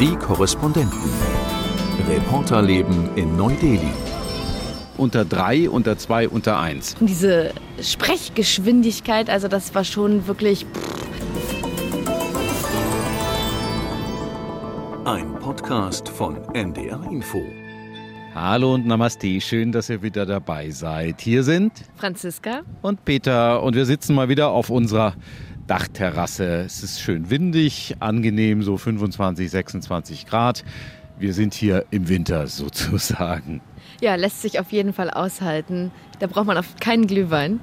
Die Korrespondenten. Reporterleben in Neu-Delhi. Unter drei, unter zwei, unter eins. Diese Sprechgeschwindigkeit, also das war schon wirklich. Ein Podcast von NDR Info. Hallo und Namaste, schön, dass ihr wieder dabei seid. Hier sind Franziska und Peter und wir sitzen mal wieder auf unserer Dachterrasse. Es ist schön windig, angenehm, so 25, 26 Grad. Wir sind hier im Winter sozusagen. Ja, lässt sich auf jeden Fall aushalten. Da braucht man auf keinen Glühwein.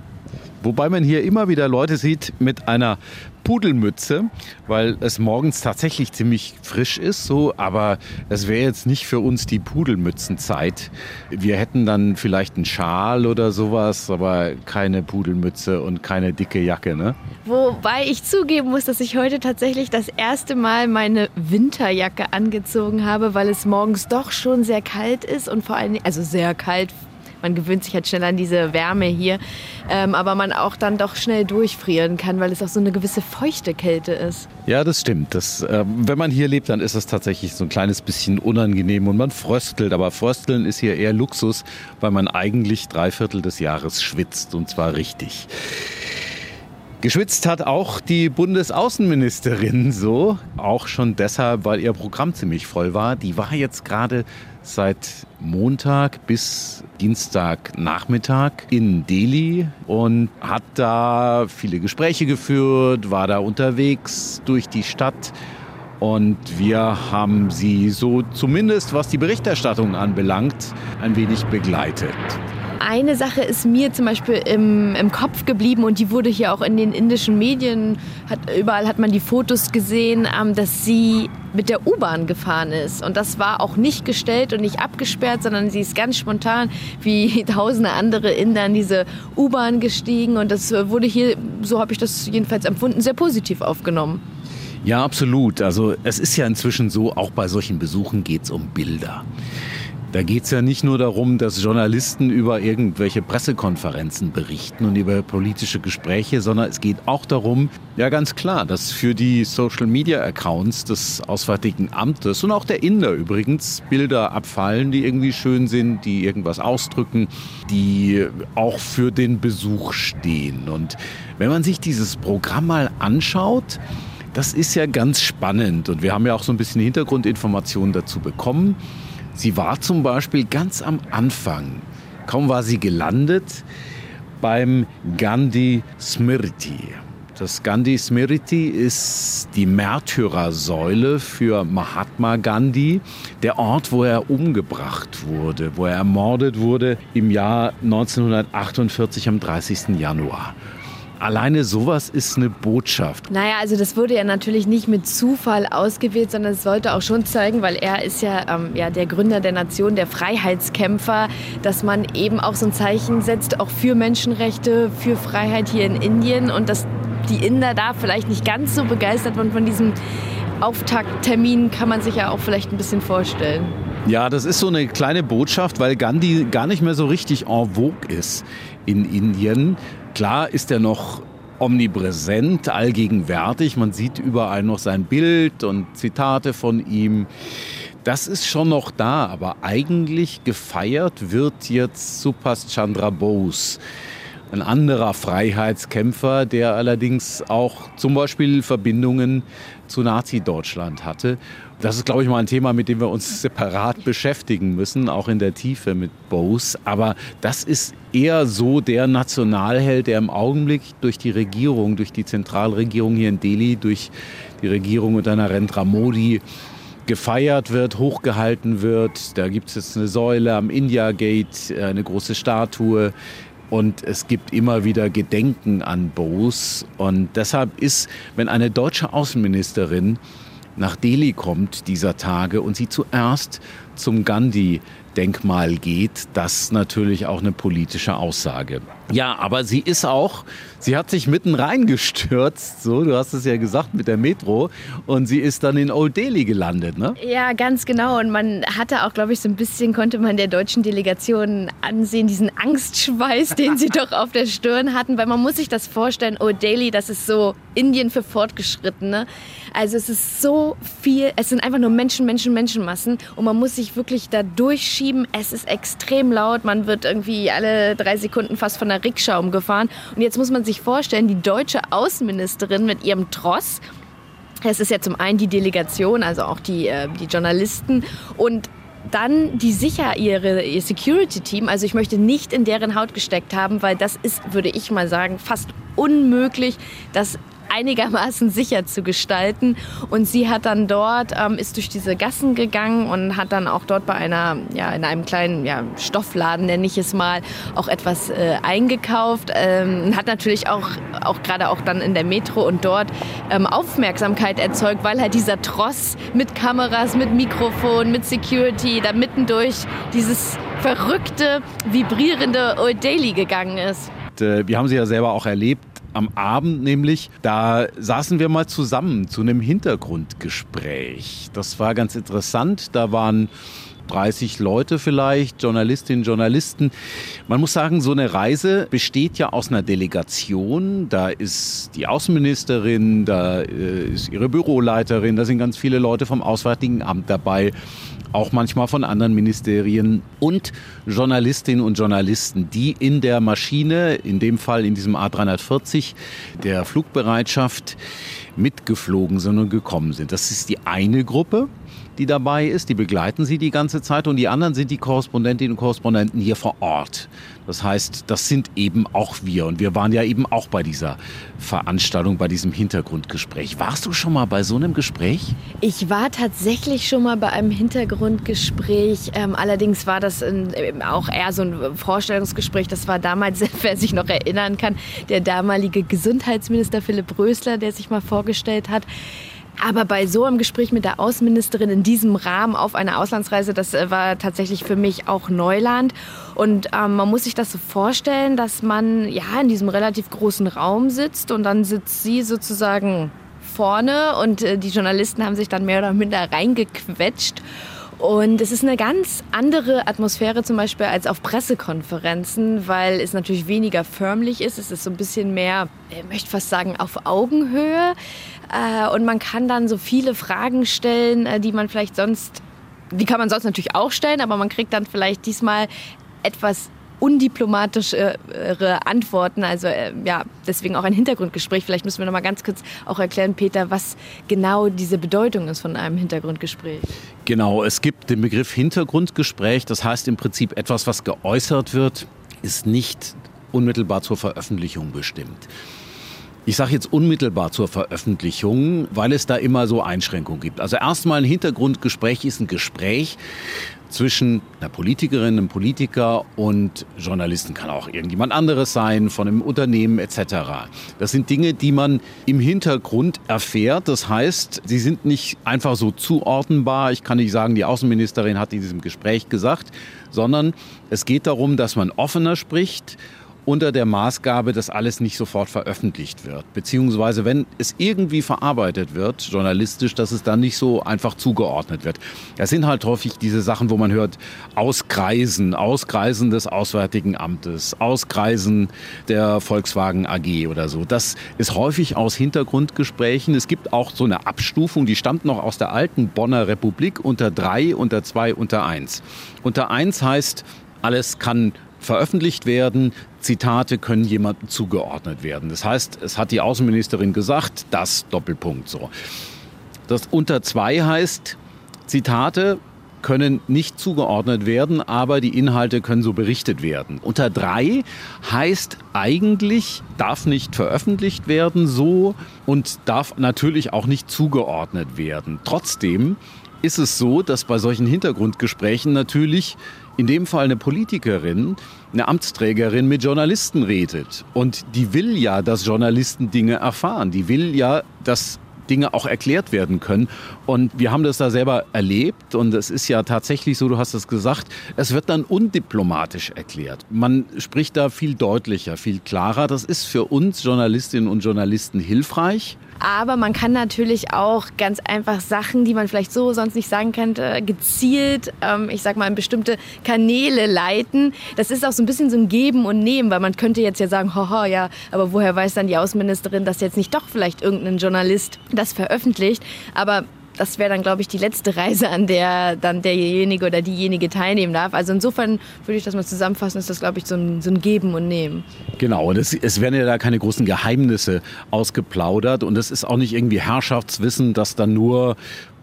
Wobei man hier immer wieder Leute sieht mit einer Pudelmütze, weil es morgens tatsächlich ziemlich frisch ist, so, aber es wäre jetzt nicht für uns die Pudelmützenzeit. Wir hätten dann vielleicht einen Schal oder sowas, aber keine Pudelmütze und keine dicke Jacke, ne? Wobei ich zugeben muss, dass ich heute tatsächlich das erste Mal meine Winterjacke angezogen habe, weil es morgens doch schon sehr kalt ist und vor allem, also sehr kalt man gewöhnt sich halt schnell an diese Wärme hier, ähm, aber man auch dann doch schnell durchfrieren kann, weil es auch so eine gewisse feuchte Kälte ist. Ja, das stimmt. Das, äh, wenn man hier lebt, dann ist es tatsächlich so ein kleines bisschen unangenehm und man fröstelt. Aber frösteln ist hier eher Luxus, weil man eigentlich drei Viertel des Jahres schwitzt und zwar richtig. Geschwitzt hat auch die Bundesaußenministerin so, auch schon deshalb, weil ihr Programm ziemlich voll war. Die war jetzt gerade seit Montag bis Dienstagnachmittag in Delhi und hat da viele Gespräche geführt, war da unterwegs durch die Stadt. Und wir haben sie so zumindest, was die Berichterstattung anbelangt, ein wenig begleitet. Eine Sache ist mir zum Beispiel im, im Kopf geblieben und die wurde hier auch in den indischen Medien, hat, überall hat man die Fotos gesehen, ähm, dass sie mit der U-Bahn gefahren ist. Und das war auch nicht gestellt und nicht abgesperrt, sondern sie ist ganz spontan wie tausende andere Inder in diese U-Bahn gestiegen. Und das wurde hier, so habe ich das jedenfalls empfunden, sehr positiv aufgenommen. Ja, absolut. Also es ist ja inzwischen so, auch bei solchen Besuchen geht es um Bilder. Da geht es ja nicht nur darum, dass Journalisten über irgendwelche Pressekonferenzen berichten und über politische Gespräche, sondern es geht auch darum, ja ganz klar, dass für die Social-Media-Accounts des Auswärtigen Amtes und auch der Inder übrigens Bilder abfallen, die irgendwie schön sind, die irgendwas ausdrücken, die auch für den Besuch stehen. Und wenn man sich dieses Programm mal anschaut, das ist ja ganz spannend und wir haben ja auch so ein bisschen Hintergrundinformationen dazu bekommen. Sie war zum Beispiel ganz am Anfang, kaum war sie gelandet, beim Gandhi Smriti. Das Gandhi Smriti ist die Märtyrersäule für Mahatma Gandhi, der Ort, wo er umgebracht wurde, wo er ermordet wurde im Jahr 1948 am 30. Januar. Alleine sowas ist eine Botschaft. Naja, also das wurde ja natürlich nicht mit Zufall ausgewählt, sondern es sollte auch schon zeigen, weil er ist ja, ähm, ja der Gründer der Nation, der Freiheitskämpfer, dass man eben auch so ein Zeichen setzt, auch für Menschenrechte, für Freiheit hier in Indien und dass die Inder da vielleicht nicht ganz so begeistert waren von diesem Auftakttermin, kann man sich ja auch vielleicht ein bisschen vorstellen. Ja, das ist so eine kleine Botschaft, weil Gandhi gar nicht mehr so richtig en vogue ist in Indien. Klar ist er noch omnipräsent, allgegenwärtig. Man sieht überall noch sein Bild und Zitate von ihm. Das ist schon noch da, aber eigentlich gefeiert wird jetzt Subhas Chandra Bose. Ein anderer Freiheitskämpfer, der allerdings auch zum Beispiel Verbindungen zu Nazi-Deutschland hatte. Das ist, glaube ich, mal ein Thema, mit dem wir uns separat beschäftigen müssen, auch in der Tiefe mit Bose. Aber das ist eher so der Nationalheld, der im Augenblick durch die Regierung, durch die Zentralregierung hier in Delhi, durch die Regierung unter Narendra Modi gefeiert wird, hochgehalten wird. Da gibt es jetzt eine Säule am India Gate, eine große Statue. Und es gibt immer wieder Gedenken an Bose. Und deshalb ist, wenn eine deutsche Außenministerin nach Delhi kommt dieser Tage und sie zuerst zum Gandhi Denkmal geht, das natürlich auch eine politische Aussage. Ja, aber sie ist auch, sie hat sich mitten reingestürzt, so, du hast es ja gesagt, mit der Metro und sie ist dann in Old Delhi gelandet, ne? Ja, ganz genau und man hatte auch, glaube ich, so ein bisschen, konnte man der deutschen Delegation ansehen, diesen Angstschweiß, den sie doch auf der Stirn hatten, weil man muss sich das vorstellen, Old Delhi, das ist so Indien für Fortgeschrittene. Also es ist so viel, es sind einfach nur Menschen, Menschen, Menschenmassen und man muss sich wirklich da durchschieben. Es ist extrem laut, man wird irgendwie alle drei Sekunden fast von der Rikscha umgefahren. Und jetzt muss man sich vorstellen, die deutsche Außenministerin mit ihrem Tross, es ist ja zum einen die Delegation, also auch die, äh, die Journalisten und dann die sicher ihre ihr Security Team. Also ich möchte nicht in deren Haut gesteckt haben, weil das ist, würde ich mal sagen, fast unmöglich, das einigermaßen sicher zu gestalten. Und sie hat dann dort, ähm, ist durch diese Gassen gegangen und hat dann auch dort bei einer, ja, in einem kleinen ja, Stoffladen, nenne ich es mal, auch etwas äh, eingekauft. Ähm, hat natürlich auch, auch gerade auch dann in der Metro und dort ähm, Aufmerksamkeit erzeugt, weil halt dieser Tross mit Kameras, mit Mikrofon, mit Security da mitten durch dieses verrückte, vibrierende Old Daily gegangen ist. Äh, wir haben sie ja selber auch erlebt am Abend nämlich, da saßen wir mal zusammen zu einem Hintergrundgespräch. Das war ganz interessant. Da waren 30 Leute vielleicht, Journalistinnen, Journalisten. Man muss sagen, so eine Reise besteht ja aus einer Delegation. Da ist die Außenministerin, da äh, ist ihre Büroleiterin, da sind ganz viele Leute vom Auswärtigen Amt dabei auch manchmal von anderen Ministerien und Journalistinnen und Journalisten, die in der Maschine, in dem Fall in diesem A340 der Flugbereitschaft, mitgeflogen sind und gekommen sind. Das ist die eine Gruppe die dabei ist. Die begleiten sie die ganze Zeit und die anderen sind die Korrespondentinnen und Korrespondenten hier vor Ort. Das heißt, das sind eben auch wir und wir waren ja eben auch bei dieser Veranstaltung, bei diesem Hintergrundgespräch. Warst du schon mal bei so einem Gespräch? Ich war tatsächlich schon mal bei einem Hintergrundgespräch. Ähm, allerdings war das in, auch eher so ein Vorstellungsgespräch. Das war damals, wer sich noch erinnern kann, der damalige Gesundheitsminister Philipp Rösler, der sich mal vorgestellt hat. Aber bei so einem Gespräch mit der Außenministerin in diesem Rahmen auf einer Auslandsreise, das äh, war tatsächlich für mich auch Neuland. Und ähm, man muss sich das so vorstellen, dass man ja in diesem relativ großen Raum sitzt und dann sitzt sie sozusagen vorne und äh, die Journalisten haben sich dann mehr oder minder reingequetscht. Und es ist eine ganz andere Atmosphäre zum Beispiel als auf Pressekonferenzen, weil es natürlich weniger förmlich ist. Es ist so ein bisschen mehr, ich möchte fast sagen, auf Augenhöhe. Äh, und man kann dann so viele Fragen stellen, äh, die man vielleicht sonst, die kann man sonst natürlich auch stellen, aber man kriegt dann vielleicht diesmal etwas undiplomatischere Antworten. Also äh, ja, deswegen auch ein Hintergrundgespräch. Vielleicht müssen wir noch mal ganz kurz auch erklären, Peter, was genau diese Bedeutung ist von einem Hintergrundgespräch. Genau, es gibt den Begriff Hintergrundgespräch. Das heißt im Prinzip etwas, was geäußert wird, ist nicht unmittelbar zur Veröffentlichung bestimmt. Ich sage jetzt unmittelbar zur Veröffentlichung, weil es da immer so Einschränkungen gibt. Also erstmal ein Hintergrundgespräch ist ein Gespräch zwischen einer Politikerin, einem Politiker und Journalisten kann auch irgendjemand anderes sein, von einem Unternehmen etc. Das sind Dinge, die man im Hintergrund erfährt. Das heißt, sie sind nicht einfach so zuordnenbar. Ich kann nicht sagen, die Außenministerin hat in diesem Gespräch gesagt, sondern es geht darum, dass man offener spricht unter der Maßgabe, dass alles nicht sofort veröffentlicht wird. Beziehungsweise, wenn es irgendwie verarbeitet wird, journalistisch, dass es dann nicht so einfach zugeordnet wird. Das sind halt häufig diese Sachen, wo man hört, Auskreisen, Auskreisen des Auswärtigen Amtes, Auskreisen der Volkswagen AG oder so. Das ist häufig aus Hintergrundgesprächen. Es gibt auch so eine Abstufung, die stammt noch aus der alten Bonner Republik unter drei, unter zwei, unter eins. Unter eins heißt, alles kann veröffentlicht werden. Zitate können jemandem zugeordnet werden. Das heißt, es hat die Außenministerin gesagt, das Doppelpunkt so. Das unter zwei heißt, Zitate können nicht zugeordnet werden, aber die Inhalte können so berichtet werden. Unter drei heißt eigentlich, darf nicht veröffentlicht werden so und darf natürlich auch nicht zugeordnet werden. Trotzdem ist es so, dass bei solchen Hintergrundgesprächen natürlich in dem Fall eine Politikerin, eine Amtsträgerin mit Journalisten redet. Und die will ja, dass Journalisten Dinge erfahren. Die will ja, dass Dinge auch erklärt werden können. Und wir haben das da selber erlebt und es ist ja tatsächlich so, du hast es gesagt, es wird dann undiplomatisch erklärt. Man spricht da viel deutlicher, viel klarer. Das ist für uns Journalistinnen und Journalisten hilfreich. Aber man kann natürlich auch ganz einfach Sachen, die man vielleicht so sonst nicht sagen könnte, gezielt, ähm, ich sag mal, in bestimmte Kanäle leiten. Das ist auch so ein bisschen so ein Geben und Nehmen, weil man könnte jetzt ja sagen, haha, ja, aber woher weiß dann die Außenministerin, dass jetzt nicht doch vielleicht irgendein Journalist das veröffentlicht? Aber das wäre dann, glaube ich, die letzte Reise, an der dann derjenige oder diejenige teilnehmen darf. Also insofern würde ich das mal zusammenfassen, ist das, glaube ich, so ein, so ein Geben und Nehmen. Genau, und es, es werden ja da keine großen Geheimnisse ausgeplaudert und es ist auch nicht irgendwie Herrschaftswissen, das dann nur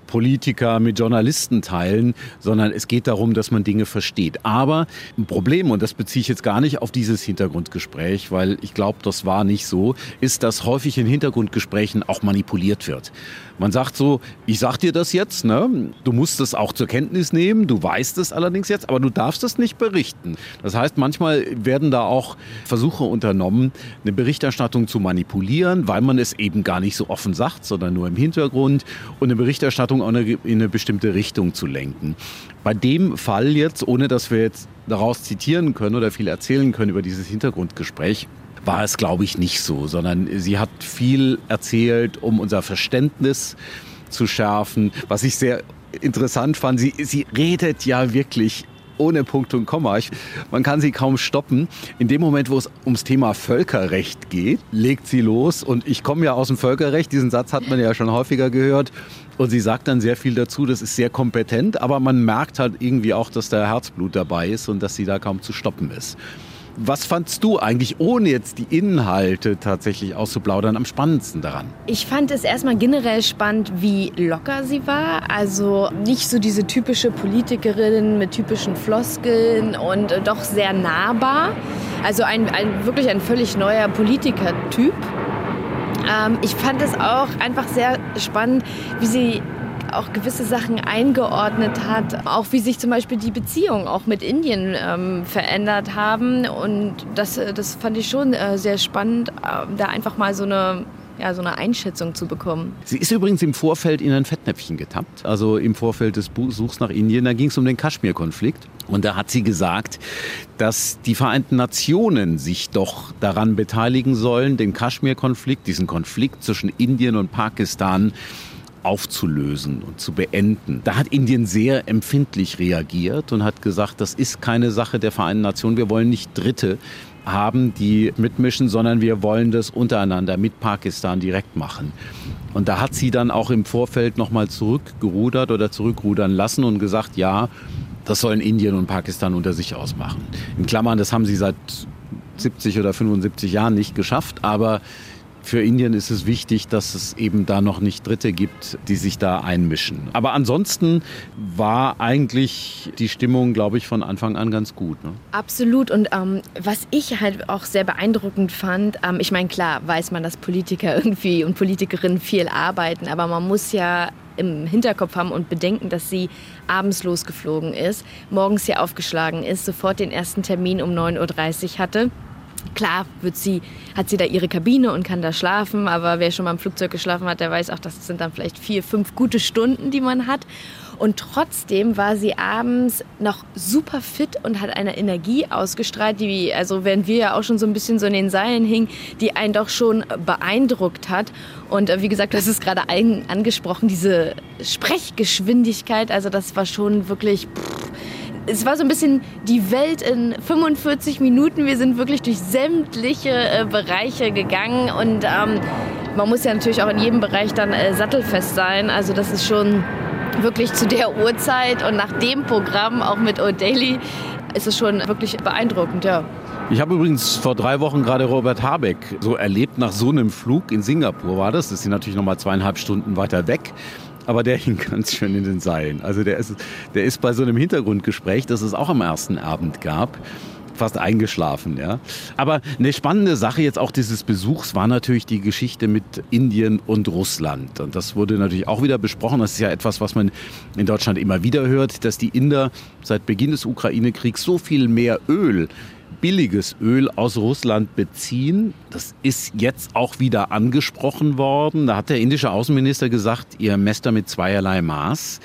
Politiker mit Journalisten teilen, sondern es geht darum, dass man Dinge versteht. Aber ein Problem, und das beziehe ich jetzt gar nicht auf dieses Hintergrundgespräch, weil ich glaube, das war nicht so, ist, dass häufig in Hintergrundgesprächen auch manipuliert wird. Man sagt so, ich sag dir das jetzt, ne? du musst es auch zur Kenntnis nehmen, du weißt es allerdings jetzt, aber du darfst es nicht berichten. Das heißt, manchmal werden da auch Versuche unternommen, eine Berichterstattung zu manipulieren, weil man es eben gar nicht so offen sagt, sondern nur im Hintergrund und eine Berichterstattung auch in eine bestimmte Richtung zu lenken. Bei dem Fall jetzt, ohne dass wir jetzt daraus zitieren können oder viel erzählen können über dieses Hintergrundgespräch, war es, glaube ich, nicht so, sondern sie hat viel erzählt, um unser Verständnis zu schärfen. Was ich sehr interessant fand, sie, sie redet ja wirklich ohne Punkt und Komma. Ich, man kann sie kaum stoppen. In dem Moment, wo es ums Thema Völkerrecht geht, legt sie los. Und ich komme ja aus dem Völkerrecht. Diesen Satz hat man ja schon häufiger gehört. Und sie sagt dann sehr viel dazu. Das ist sehr kompetent. Aber man merkt halt irgendwie auch, dass da Herzblut dabei ist und dass sie da kaum zu stoppen ist. Was fandst du eigentlich, ohne jetzt die Inhalte tatsächlich auszuplaudern, am spannendsten daran? Ich fand es erstmal generell spannend, wie locker sie war. Also nicht so diese typische Politikerin mit typischen Floskeln und äh, doch sehr nahbar. Also ein, ein wirklich ein völlig neuer Politikertyp. Ähm, ich fand es auch einfach sehr spannend, wie sie auch gewisse Sachen eingeordnet hat, auch wie sich zum Beispiel die Beziehungen auch mit Indien ähm, verändert haben. Und das, äh, das fand ich schon äh, sehr spannend, äh, da einfach mal so eine ja, so eine Einschätzung zu bekommen. Sie ist übrigens im Vorfeld in ein Fettnäpfchen getappt, also im Vorfeld des Besuchs nach Indien. Da ging es um den Kaschmir-Konflikt. Und da hat sie gesagt, dass die Vereinten Nationen sich doch daran beteiligen sollen, den Kaschmir-Konflikt, diesen Konflikt zwischen Indien und Pakistan aufzulösen und zu beenden. Da hat Indien sehr empfindlich reagiert und hat gesagt, das ist keine Sache der Vereinten Nationen. Wir wollen nicht Dritte haben, die mitmischen, sondern wir wollen das untereinander mit Pakistan direkt machen. Und da hat sie dann auch im Vorfeld nochmal zurückgerudert oder zurückrudern lassen und gesagt, ja, das sollen Indien und Pakistan unter sich ausmachen. In Klammern, das haben sie seit 70 oder 75 Jahren nicht geschafft, aber für Indien ist es wichtig, dass es eben da noch nicht Dritte gibt, die sich da einmischen. Aber ansonsten war eigentlich die Stimmung, glaube ich, von Anfang an ganz gut. Ne? Absolut. Und ähm, was ich halt auch sehr beeindruckend fand, ähm, ich meine, klar weiß man, dass Politiker irgendwie und Politikerinnen viel arbeiten, aber man muss ja im Hinterkopf haben und bedenken, dass sie abends losgeflogen ist, morgens hier aufgeschlagen ist, sofort den ersten Termin um 9.30 Uhr hatte Klar wird sie, hat sie da ihre Kabine und kann da schlafen, aber wer schon mal im Flugzeug geschlafen hat, der weiß auch, das sind dann vielleicht vier, fünf gute Stunden, die man hat. Und trotzdem war sie abends noch super fit und hat eine Energie ausgestrahlt, die, also während wir ja auch schon so ein bisschen so in den Seilen hingen, die einen doch schon beeindruckt hat. Und äh, wie gesagt, hast es gerade angesprochen, diese Sprechgeschwindigkeit, also das war schon wirklich... Pff, es war so ein bisschen die Welt in 45 Minuten. Wir sind wirklich durch sämtliche äh, Bereiche gegangen und ähm, man muss ja natürlich auch in jedem Bereich dann äh, sattelfest sein. Also das ist schon wirklich zu der Uhrzeit und nach dem Programm, auch mit O'Daily, ist es schon wirklich beeindruckend, ja. Ich habe übrigens vor drei Wochen gerade Robert Habeck so erlebt, nach so einem Flug in Singapur war das. Das ist natürlich noch mal zweieinhalb Stunden weiter weg aber der hing ganz schön in den Seilen. Also der ist, der ist bei so einem Hintergrundgespräch, das es auch am ersten Abend gab, fast eingeschlafen, ja. Aber eine spannende Sache jetzt auch dieses Besuchs war natürlich die Geschichte mit Indien und Russland. Und das wurde natürlich auch wieder besprochen. Das ist ja etwas, was man in Deutschland immer wieder hört, dass die Inder seit Beginn des Ukraine-Kriegs so viel mehr Öl billiges Öl aus Russland beziehen. Das ist jetzt auch wieder angesprochen worden. Da hat der indische Außenminister gesagt, ihr messt da mit zweierlei Maß.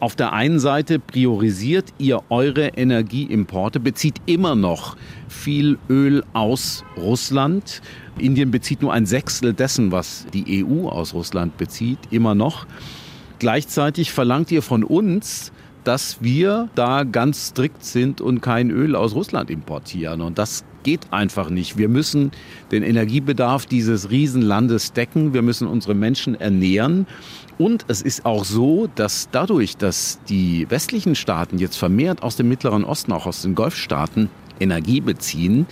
Auf der einen Seite priorisiert ihr eure Energieimporte, bezieht immer noch viel Öl aus Russland. Indien bezieht nur ein Sechstel dessen, was die EU aus Russland bezieht, immer noch. Gleichzeitig verlangt ihr von uns, dass wir da ganz strikt sind und kein Öl aus Russland importieren. Und das geht einfach nicht. Wir müssen den Energiebedarf dieses Riesenlandes decken. Wir müssen unsere Menschen ernähren. Und es ist auch so, dass dadurch, dass die westlichen Staaten jetzt vermehrt aus dem Mittleren Osten, auch aus den Golfstaaten, Energie beziehen,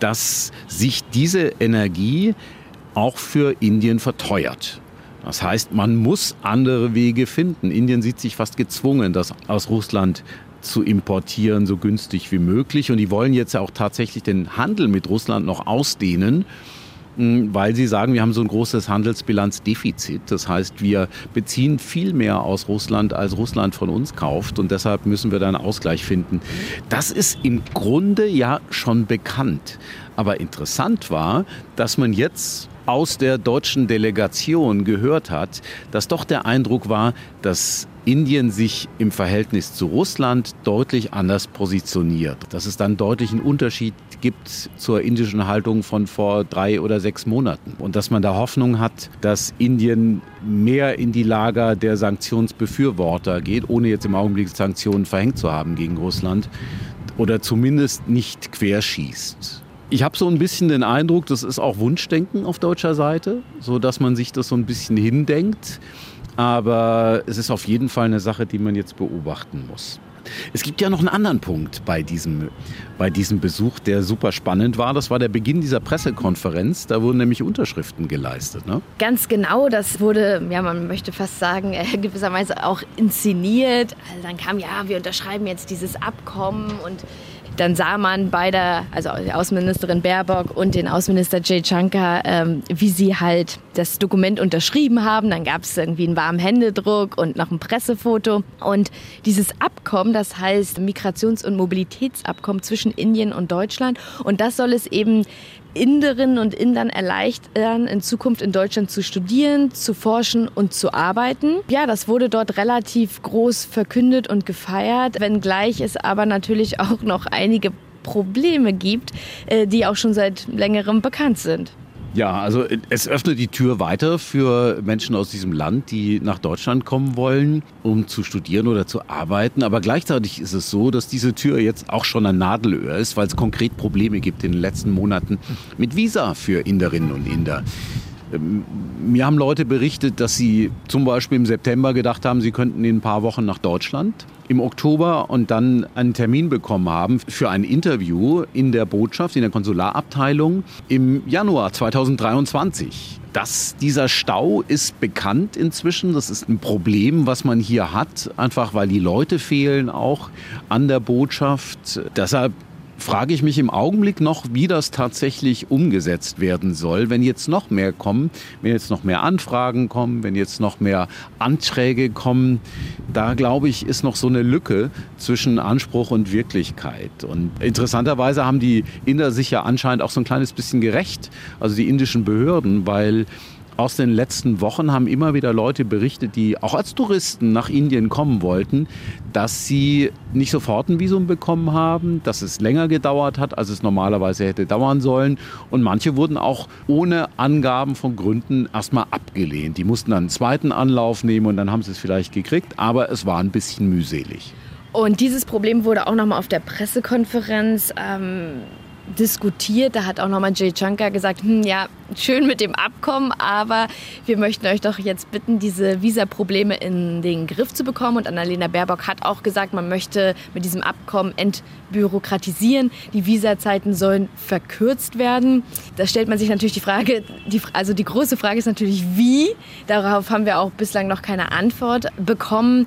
dass sich diese Energie auch für Indien verteuert. Das heißt, man muss andere Wege finden. Indien sieht sich fast gezwungen, das aus Russland zu importieren, so günstig wie möglich. Und die wollen jetzt auch tatsächlich den Handel mit Russland noch ausdehnen, hm, weil sie sagen, wir haben so ein großes Handelsbilanzdefizit. Das heißt, wir beziehen viel mehr aus Russland, als Russland von uns kauft. Und deshalb müssen wir da einen Ausgleich finden. Das ist im Grunde ja schon bekannt. Aber interessant war, dass man jetzt aus der deutschen Delegation gehört hat, dass doch der Eindruck war, dass Indien sich im Verhältnis zu Russland deutlich anders positioniert. Dass es dann deutlich einen Unterschied gibt zur indischen Haltung von vor drei oder sechs Monaten. Und dass man da Hoffnung hat, dass Indien mehr in die Lager der Sanktionsbefürworter geht, ohne jetzt im Augenblick Sanktionen verhängt zu haben gegen Russland. Oder zumindest nicht querschießt. Ich habe so ein bisschen den Eindruck, das ist auch Wunschdenken auf deutscher Seite, so dass man sich das so ein bisschen hindenkt. Aber es ist auf jeden Fall eine Sache, die man jetzt beobachten muss. Es gibt ja noch einen anderen Punkt bei diesem, bei diesem Besuch, der super spannend war. Das war der Beginn dieser Pressekonferenz. Da wurden nämlich Unterschriften geleistet. Ne? Ganz genau. Das wurde, ja, man möchte fast sagen, äh, gewisserweise auch inszeniert. Also dann kam, ja, wir unterschreiben jetzt dieses Abkommen und dann sah man beide, also Außenministerin Baerbock und den Außenminister Jay Shankar, ähm, wie sie halt das Dokument unterschrieben haben. Dann gab es irgendwie einen warmen Händedruck und noch ein Pressefoto. Und dieses Abkommen, das heißt Migrations- und Mobilitätsabkommen zwischen Indien und Deutschland. Und das soll es eben Inderinnen und Indern erleichtern, in Zukunft in Deutschland zu studieren, zu forschen und zu arbeiten. Ja, das wurde dort relativ groß verkündet und gefeiert, wenngleich es aber natürlich auch noch einige Probleme gibt, äh, die auch schon seit längerem bekannt sind. Ja, also es öffnet die Tür weiter für Menschen aus diesem Land, die nach Deutschland kommen wollen, um zu studieren oder zu arbeiten. Aber gleichzeitig ist es so, dass diese Tür jetzt auch schon ein Nadelöhr ist, weil es konkret Probleme gibt in den letzten Monaten mit Visa für Inderinnen und Inder. Ähm, mir haben Leute berichtet, dass sie zum Beispiel im September gedacht haben, sie könnten in ein paar Wochen nach Deutschland im Oktober und dann einen Termin bekommen haben für ein Interview in der Botschaft, in der Konsularabteilung im Januar 2023. Das, dieser Stau ist bekannt inzwischen. Das ist ein Problem, was man hier hat, einfach weil die Leute fehlen auch an der Botschaft. Deshalb frage ich mich im Augenblick noch, wie das tatsächlich umgesetzt werden soll, wenn jetzt noch mehr kommen, wenn jetzt noch mehr Anfragen kommen, wenn jetzt noch mehr Anträge kommen. Da glaube ich, ist noch so eine Lücke zwischen Anspruch und Wirklichkeit. Und interessanterweise haben die Inder sich ja anscheinend auch so ein kleines bisschen gerecht, also die indischen Behörden, weil aus den letzten Wochen haben immer wieder Leute berichtet, die auch als Touristen nach Indien kommen wollten, dass sie nicht sofort ein Visum bekommen haben, dass es länger gedauert hat, als es normalerweise hätte dauern sollen. Und manche wurden auch ohne Angaben von Gründen erstmal abgelehnt. Die mussten dann einen zweiten Anlauf nehmen und dann haben sie es vielleicht gekriegt, aber es war ein bisschen mühselig. Und dieses Problem wurde auch nochmal auf der Pressekonferenz ähm, diskutiert. Da hat auch nochmal Jay Chunker gesagt, hm, ja, schön mit dem Abkommen, aber wir möchten euch doch jetzt bitten, diese Visaprobleme in den Griff zu bekommen. Und Annalena Baerbock hat auch gesagt, man möchte mit diesem Abkommen entbürokratisieren. Die Visazeiten sollen verkürzt werden. Da stellt man sich natürlich die Frage, die, also die große Frage ist natürlich, wie. Darauf haben wir auch bislang noch keine Antwort bekommen.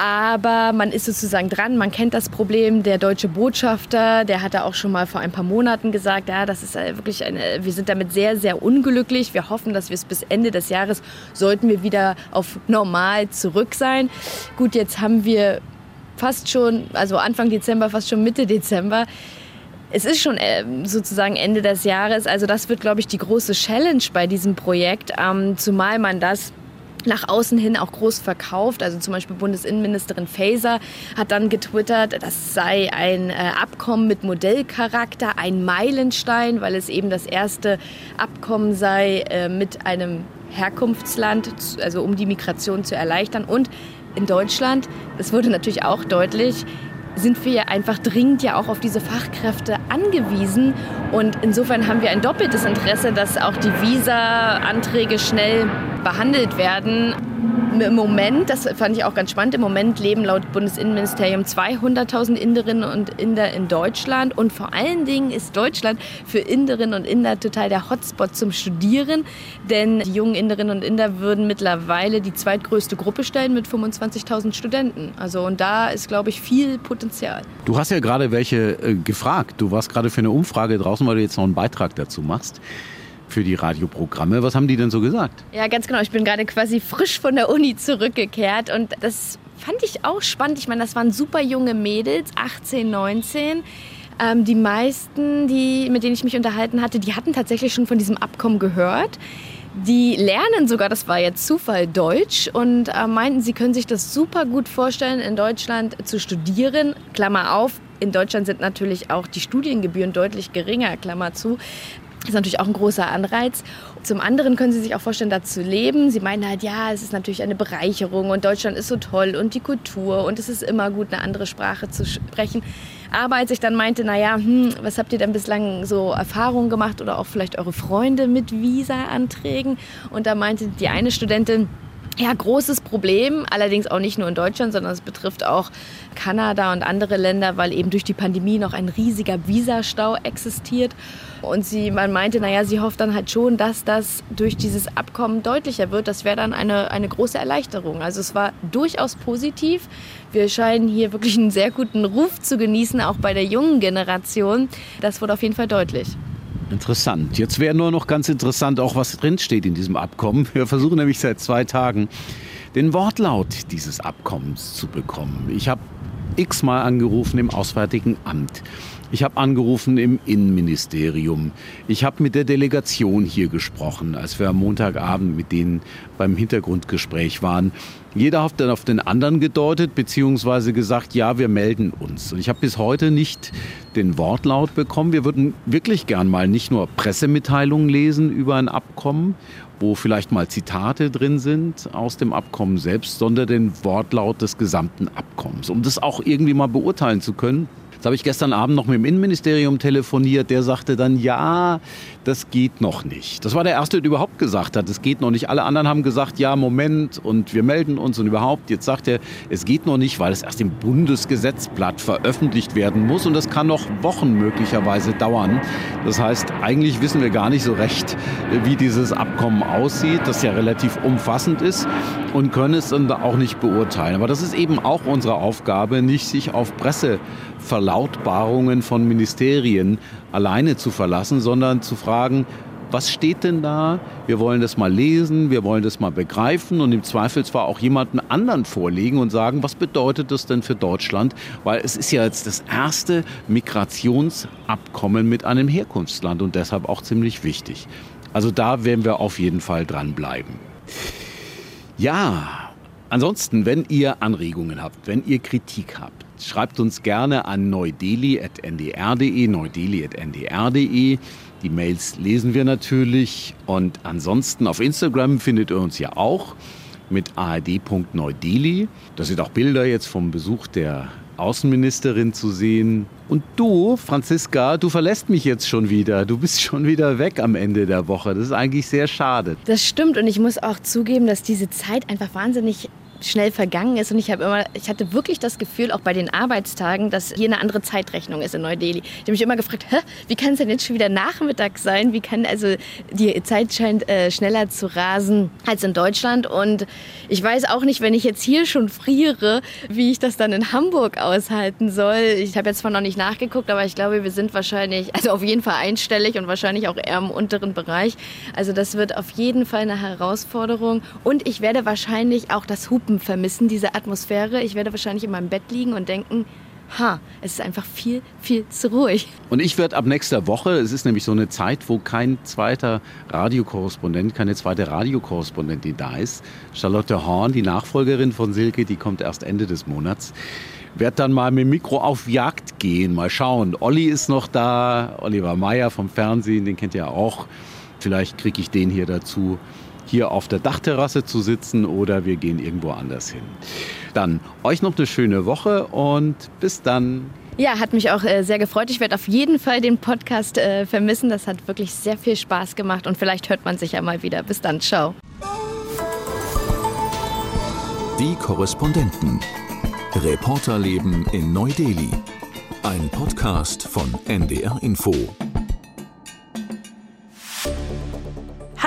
Aber man ist sozusagen dran, man kennt das Problem. Der deutsche Botschafter, der hat da auch schon mal vor ein paar Monaten gesagt, ja, das ist äh, wirklich eine, wir sind damit sehr, sehr unglücklich. Wir hoffen, dass wir es bis Ende des Jahres sollten wir wieder auf normal zurück sein. Gut, jetzt haben wir fast schon, also Anfang Dezember, fast schon Mitte Dezember. Es ist schon äh, sozusagen Ende des Jahres. Also das wird, glaube ich, die große Challenge bei diesem Projekt. Ähm, zumal man das nach außen hin auch groß verkauft. Also zum Beispiel Bundesinnenministerin Faeser hat dann getwittert, das sei ein äh, Abkommen mit Modellcharakter, ein Meilenstein, weil es eben das erste Abkommen sei äh, mit einem Herkunftsland, also um die Migration zu erleichtern. Und in Deutschland, das wurde natürlich auch deutlich, sind wir einfach dringend ja auch auf diese Fachkräfte angewiesen. Und insofern haben wir ein doppeltes Interesse, dass auch die Visa-Anträge schnell behandelt werden. Im Moment, das fand ich auch ganz spannend, im Moment leben laut Bundesinnenministerium 200.000 Inderinnen und Inder in Deutschland. Und vor allen Dingen ist Deutschland für Inderinnen und Inder total der Hotspot zum Studieren. Denn die jungen Inderinnen und Inder würden mittlerweile die zweitgrößte Gruppe stellen mit 25.000 Studenten. Also und da ist, glaube ich, viel Potenzial. Du hast ja gerade welche äh, gefragt. Du warst gerade für eine Umfrage draußen, weil du jetzt noch einen Beitrag dazu machst für die Radioprogramme. Was haben die denn so gesagt? Ja, ganz genau. Ich bin gerade quasi frisch von der Uni zurückgekehrt und das fand ich auch spannend. Ich meine, das waren super junge Mädels, 18, 19. Ähm, die meisten, die, mit denen ich mich unterhalten hatte, die hatten tatsächlich schon von diesem Abkommen gehört. Die lernen sogar, das war jetzt Zufall, Deutsch und äh, meinten, sie können sich das super gut vorstellen, in Deutschland zu studieren. Klammer auf, in Deutschland sind natürlich auch die Studiengebühren deutlich geringer, Klammer zu. Das ist natürlich auch ein großer Anreiz. Zum anderen können Sie sich auch vorstellen, da zu leben. Sie meinen halt, ja, es ist natürlich eine Bereicherung und Deutschland ist so toll und die Kultur und es ist immer gut, eine andere Sprache zu sprechen. Aber als ich dann meinte, naja, hm, was habt ihr denn bislang so Erfahrungen gemacht oder auch vielleicht eure Freunde mit Visa-Anträgen? Und da meinte die eine Studentin, ja, großes Problem, allerdings auch nicht nur in Deutschland, sondern es betrifft auch Kanada und andere Länder, weil eben durch die Pandemie noch ein riesiger Visastau existiert. Und sie, man meinte, naja, sie hofft dann halt schon, dass das durch dieses Abkommen deutlicher wird. Das wäre dann eine, eine große Erleichterung. Also es war durchaus positiv. Wir scheinen hier wirklich einen sehr guten Ruf zu genießen, auch bei der jungen Generation. Das wurde auf jeden Fall deutlich. Interessant. Jetzt wäre nur noch ganz interessant, auch was drinsteht in diesem Abkommen. Wir versuchen nämlich seit zwei Tagen den Wortlaut dieses Abkommens zu bekommen. Ich habe x-mal angerufen im Auswärtigen Amt. Ich habe angerufen im Innenministerium. Ich habe mit der Delegation hier gesprochen, als wir am Montagabend mit denen beim Hintergrundgespräch waren. Jeder hat dann auf den anderen gedeutet, beziehungsweise gesagt, ja, wir melden uns. Und ich habe bis heute nicht den Wortlaut bekommen. Wir würden wirklich gern mal nicht nur Pressemitteilungen lesen über ein Abkommen, wo vielleicht mal Zitate drin sind aus dem Abkommen selbst, sondern den Wortlaut des gesamten Abkommens, um das auch irgendwie mal beurteilen zu können. Jetzt habe ich gestern Abend noch mit dem Innenministerium telefoniert. Der sagte dann, ja, das geht noch nicht. Das war der Erste, der überhaupt gesagt hat, es geht noch nicht. Alle anderen haben gesagt, ja, Moment und wir melden uns und überhaupt. Jetzt sagt er, es geht noch nicht, weil es erst im Bundesgesetzblatt veröffentlicht werden muss und das kann noch Wochen möglicherweise dauern. Das heißt, eigentlich wissen wir gar nicht so recht, wie dieses Abkommen aussieht, das ja relativ umfassend ist und können es dann auch nicht beurteilen. Aber das ist eben auch unsere Aufgabe, nicht sich auf Presse Verlautbarungen von Ministerien alleine zu verlassen, sondern zu fragen, was steht denn da? Wir wollen das mal lesen, wir wollen das mal begreifen und im Zweifelsfall auch jemanden anderen vorlegen und sagen, was bedeutet das denn für Deutschland? Weil es ist ja jetzt das erste Migrationsabkommen mit einem Herkunftsland und deshalb auch ziemlich wichtig. Also da werden wir auf jeden Fall dranbleiben. Ja, ansonsten, wenn ihr Anregungen habt, wenn ihr Kritik habt, Schreibt uns gerne an neudeli.ndr.de, neudeli.ndr.de. Die Mails lesen wir natürlich. Und ansonsten auf Instagram findet ihr uns ja auch mit ard.neudeli. Da sind auch Bilder jetzt vom Besuch der Außenministerin zu sehen. Und du, Franziska, du verlässt mich jetzt schon wieder. Du bist schon wieder weg am Ende der Woche. Das ist eigentlich sehr schade. Das stimmt und ich muss auch zugeben, dass diese Zeit einfach wahnsinnig schnell vergangen ist und ich habe immer, ich hatte wirklich das Gefühl, auch bei den Arbeitstagen, dass hier eine andere Zeitrechnung ist in Neu-Delhi. Ich habe mich immer gefragt, Hä, wie kann es denn jetzt schon wieder Nachmittag sein? Wie kann also die Zeit scheint äh, schneller zu rasen als in Deutschland und ich weiß auch nicht, wenn ich jetzt hier schon friere, wie ich das dann in Hamburg aushalten soll. Ich habe jetzt zwar noch nicht nachgeguckt, aber ich glaube, wir sind wahrscheinlich, also auf jeden Fall einstellig und wahrscheinlich auch eher im unteren Bereich. Also das wird auf jeden Fall eine Herausforderung und ich werde wahrscheinlich auch das Hupen vermissen, diese Atmosphäre. Ich werde wahrscheinlich in meinem Bett liegen und denken, ha, es ist einfach viel, viel zu ruhig. Und ich werde ab nächster Woche, es ist nämlich so eine Zeit, wo kein zweiter Radiokorrespondent, keine zweite Radiokorrespondentin da ist. Charlotte Horn, die Nachfolgerin von Silke, die kommt erst Ende des Monats. Werd dann mal mit dem Mikro auf Jagd gehen, mal schauen. Olli ist noch da, Oliver Meyer vom Fernsehen, den kennt ihr auch. Vielleicht kriege ich den hier dazu, hier auf der Dachterrasse zu sitzen oder wir gehen irgendwo anders hin. Dann euch noch eine schöne Woche und bis dann. Ja, hat mich auch äh, sehr gefreut. Ich werde auf jeden Fall den Podcast äh, vermissen. Das hat wirklich sehr viel Spaß gemacht und vielleicht hört man sich ja mal wieder. Bis dann, ciao. Die Korrespondenten. Reporterleben in Neu-Delhi. Ein Podcast von NDR Info.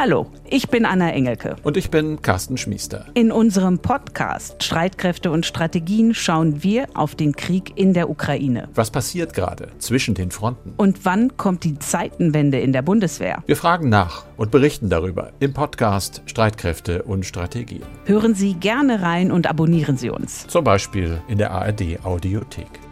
Hallo, ich bin Anna Engelke. Und ich bin Carsten Schmiester. In unserem Podcast Streitkräfte und Strategien schauen wir auf den Krieg in der Ukraine. Was passiert gerade zwischen den Fronten? Und wann kommt die Zeitenwende in der Bundeswehr? Wir fragen nach und berichten darüber im Podcast Streitkräfte und Strategien. Hören Sie gerne rein und abonnieren Sie uns. Zum Beispiel in der ARD Audiothek.